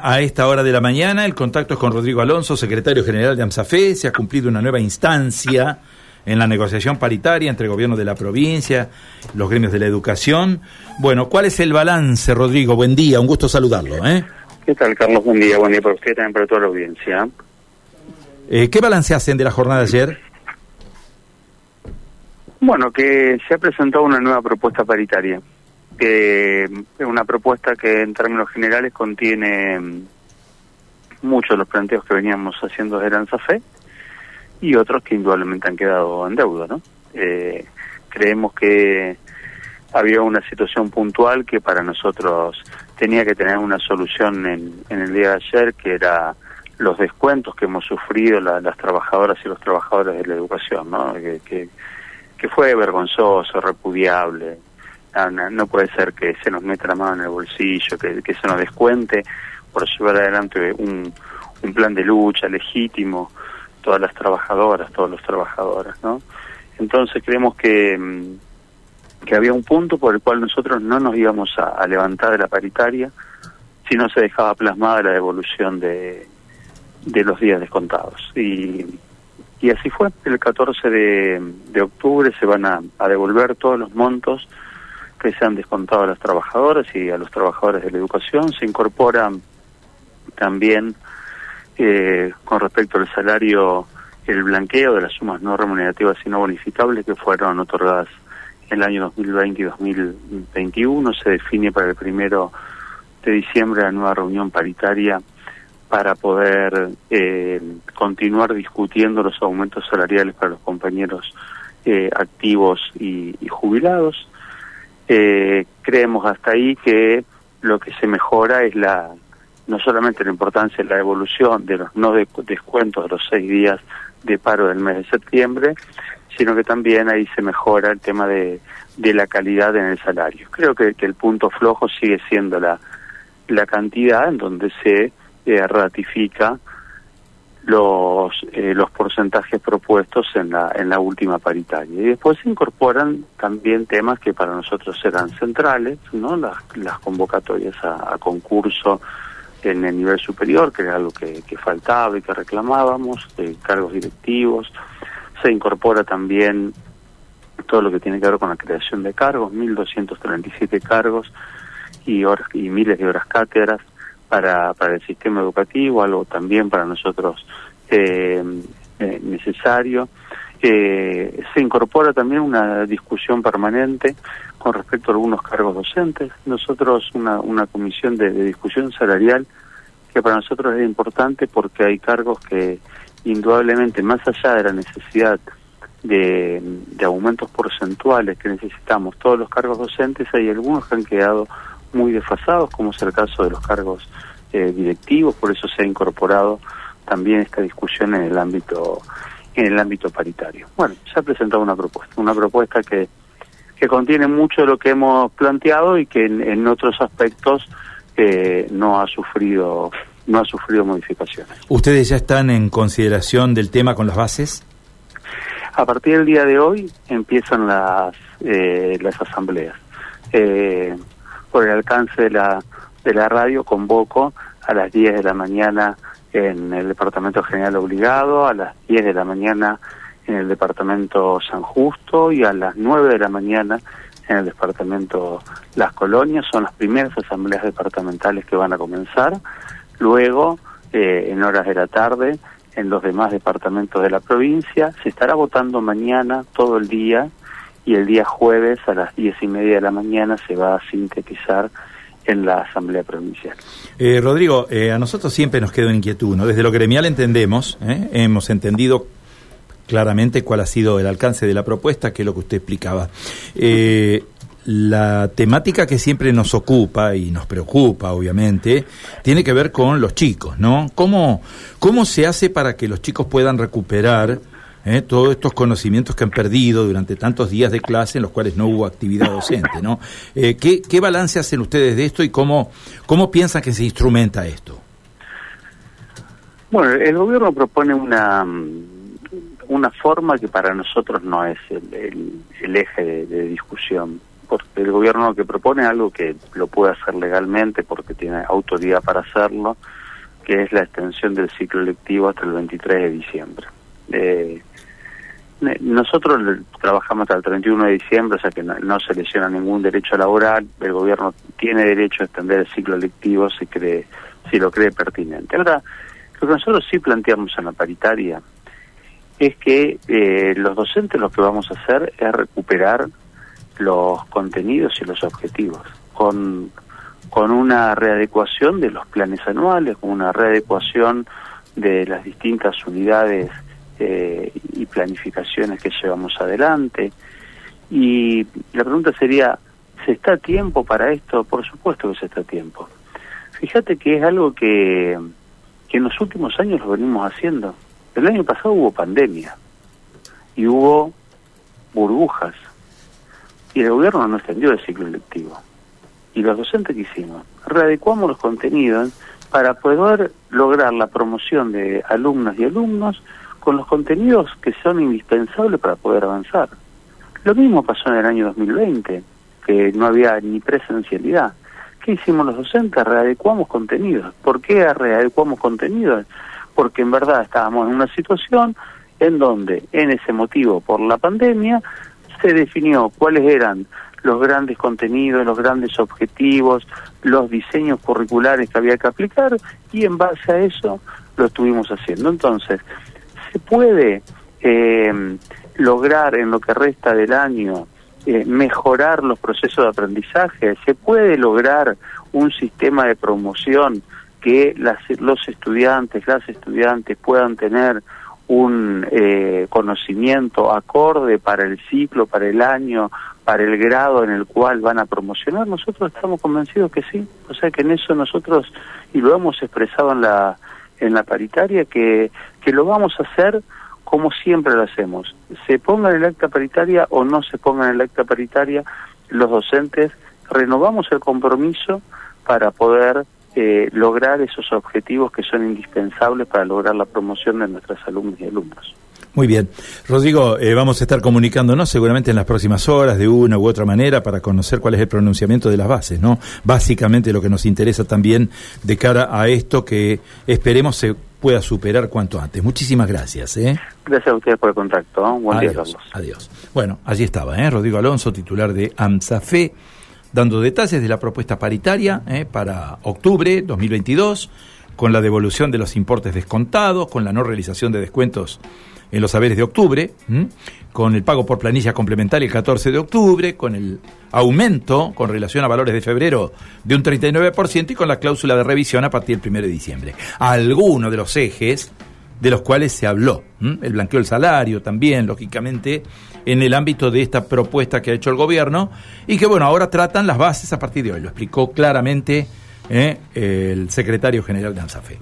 A esta hora de la mañana, el contacto es con Rodrigo Alonso, secretario general de AMSAFE. Se ha cumplido una nueva instancia en la negociación paritaria entre el gobierno de la provincia, los gremios de la educación. Bueno, ¿cuál es el balance, Rodrigo? Buen día, un gusto saludarlo. ¿eh? ¿Qué tal, Carlos? Buen día, buen día para usted también para toda la audiencia. Eh, ¿Qué balance hacen de la jornada de ayer? Bueno, que se ha presentado una nueva propuesta paritaria que es una propuesta que en términos generales contiene mm, muchos de los planteos que veníamos haciendo de Fe y otros que indudablemente han quedado en deuda, ¿no? Eh, creemos que había una situación puntual que para nosotros tenía que tener una solución en, el día de ayer, que era los descuentos que hemos sufrido las trabajadoras y los trabajadores de la educación, ¿no? que, que fue vergonzoso, repudiable, no, puede ser que se nos meta la mano en el bolsillo, que, se nos descuente por llevar adelante un, un plan de lucha legítimo, todas las trabajadoras, todos los trabajadores, ¿no? Entonces creemos que, mm, que había un punto por el cual nosotros no nos íbamos a, levantar de la paritaria si no se dejaba plasmada la devolución de, de los días descontados. Y, y así fue. El 14 de, de octubre se van a, a devolver todos los montos que se han descontado a las trabajadoras y a los trabajadores de la educación. Se incorpora también eh, con respecto al salario el blanqueo de las sumas no remunerativas y no bonificables que fueron otorgadas en el año 2020 y 2021. Se define para el primero de diciembre la nueva reunión paritaria para poder eh, continuar discutiendo los aumentos salariales para los compañeros eh, activos y jubilados. Eh, creemos hasta ahí que lo que se mejora es la no solamente la importancia de la evolución de los no descuentos de los seis días de paro del mes de septiembre, sino que también ahí se mejora el tema de, de la calidad en el salario. Creo que, que el punto flojo sigue siendo la, la cantidad en donde se eh, ratifica los eh, los porcentajes propuestos en la en la última paritaria. Y después se incorporan también temas que para nosotros eran centrales no las, las convocatorias a, concurso en el nivel superior que era algo que, que faltaba y que reclamábamos de cargos directivos. Se incorpora también todo lo que tiene que ver con la creación de cargos 1237 cargos y horas y miles de horas cátedras para, para el sistema educativo, algo también para nosotros eh, eh, necesario. Eh, se incorpora también una discusión permanente con respecto a algunos cargos docentes. Nosotros, una, una comisión de, discusión salarial que para nosotros es importante porque hay cargos que indudablemente, más allá de la necesidad de, de aumentos porcentuales que necesitamos todos los cargos docentes, hay algunos que han quedado muy desfasados, como es el caso de los cargos eh, directivos, por eso se ha incorporado también esta discusión en el ámbito en el ámbito paritario. Bueno, se ha presentado una propuesta, una propuesta que, que contiene mucho de lo que hemos planteado y que en, otros aspectos eh, no ha sufrido no ha sufrido modificaciones. ¿Ustedes ya están en consideración del tema con las bases? A partir del día de hoy empiezan las eh, las asambleas. Eh, por el alcance de la de la radio convoco a las 10 de la mañana en el Departamento General Obligado, a las 10 de la mañana en el Departamento San Justo y a las 9 de la mañana en el Departamento Las Colonias. Son las primeras asambleas departamentales que van a comenzar. Luego, eh, en horas de la tarde, en los demás departamentos de la provincia. Se estará votando mañana todo el día y el día jueves a las diez y media de la mañana se va a sintetizar en la Asamblea Provincial. Eh, Rodrigo, eh, a nosotros siempre nos queda una inquietud, ¿no? Desde lo gremial entendemos, ¿eh? hemos entendido claramente cuál ha sido el alcance de la propuesta, que es lo que usted explicaba. la temática que siempre nos ocupa y nos preocupa, obviamente, tiene que ver con los chicos, ¿no? ¿Cómo, cómo se hace para que los chicos puedan recuperar ¿eh? todos estos conocimientos que han perdido durante tantos días de clase en los cuales no hubo actividad docente. ¿no? Eh, ¿qué, ¿Qué balance hacen ustedes de esto y cómo, cómo piensan que se instrumenta esto? Bueno, el gobierno propone una, una forma que para nosotros no es el, el, eje de, discusión. porque el gobierno que propone algo que lo puede hacer legalmente porque tiene autoridad para hacerlo, que es la extensión del ciclo lectivo hasta el 23 de diciembre. Eh, nosotros trabajamos hasta el 31 de diciembre, o sea que no, se lesiona ningún derecho laboral. El gobierno tiene derecho a extender el ciclo lectivo si cree, si lo cree pertinente. Ahora, lo que nosotros sí planteamos en la paritaria es que eh, los docentes lo que vamos a hacer es recuperar los contenidos y los objetivos con, con una readecuación de los planes anuales, con una readecuación de las distintas unidades eh, y planificaciones que llevamos adelante. Y la pregunta sería, ¿se está a tiempo para esto? Por supuesto que se está a tiempo. Fíjate que es algo que, que en los últimos años lo venimos haciendo. El año pasado hubo pandemia y hubo burbujas y el gobierno no extendió el ciclo lectivo. Y los docentes que hicimos, readecuamos los contenidos para poder lograr la promoción de alumnos y alumnos con los contenidos que son indispensables para poder avanzar. Lo mismo pasó en el año 2020, que no había ni presencialidad. ¿Qué hicimos los docentes? Readecuamos contenidos. ¿Por qué readecuamos contenidos? Porque en verdad estábamos en una situación en donde, en ese motivo, por la pandemia, se definió cuáles eran los grandes contenidos, los grandes objetivos, los diseños curriculares que había que aplicar y en base a eso lo estuvimos haciendo. Entonces, se puede eh, lograr en lo que resta del año eh, mejorar los procesos de aprendizaje, se puede lograr un sistema de promoción que las, los estudiantes, las estudiantes puedan tener un eh, conocimiento acorde para el ciclo, para el año, para el grado en el cual van a promocionar, nosotros estamos convencidos que sí. O sea que en eso nosotros, y lo hemos expresado en la, en la paritaria, que, que lo vamos a hacer como siempre lo hacemos. Se ponga en el acta paritaria o no se ponga en el acta paritaria, los docentes renovamos el compromiso para poder eh, lograr esos objetivos que son indispensables para lograr la promoción de nuestras alumnos y alumnos. Muy bien. Rodrigo, eh, vamos a estar comunicándonos seguramente en las próximas horas de una u otra manera para conocer cuál es el pronunciamiento de las bases, ¿no? Básicamente lo que nos interesa también de cara a esto que esperemos se pueda superar cuanto antes. Muchísimas gracias. ¿eh? Gracias a ustedes por el contacto. Buen adiós, día, Adiós. Bueno, allí estaba, ¿eh? Rodrigo Alonso, titular de AMSAFE dando detalles de la propuesta paritaria eh, para octubre 2022, con la devolución de los importes descontados, con la no realización de descuentos en los saberes de octubre, con el pago por planilla complementaria el 14 de octubre, con el aumento con relación a valores de febrero de un 39% y con la cláusula de revisión a partir del 1 de diciembre. Algunos de los ejes de los cuales se habló. El blanqueo del salario también, lógicamente, en el ámbito de esta propuesta que ha hecho el gobierno y que, bueno, ahora tratan las bases a partir de hoy. Lo explicó claramente ¿eh? el secretario general de ANSAFE.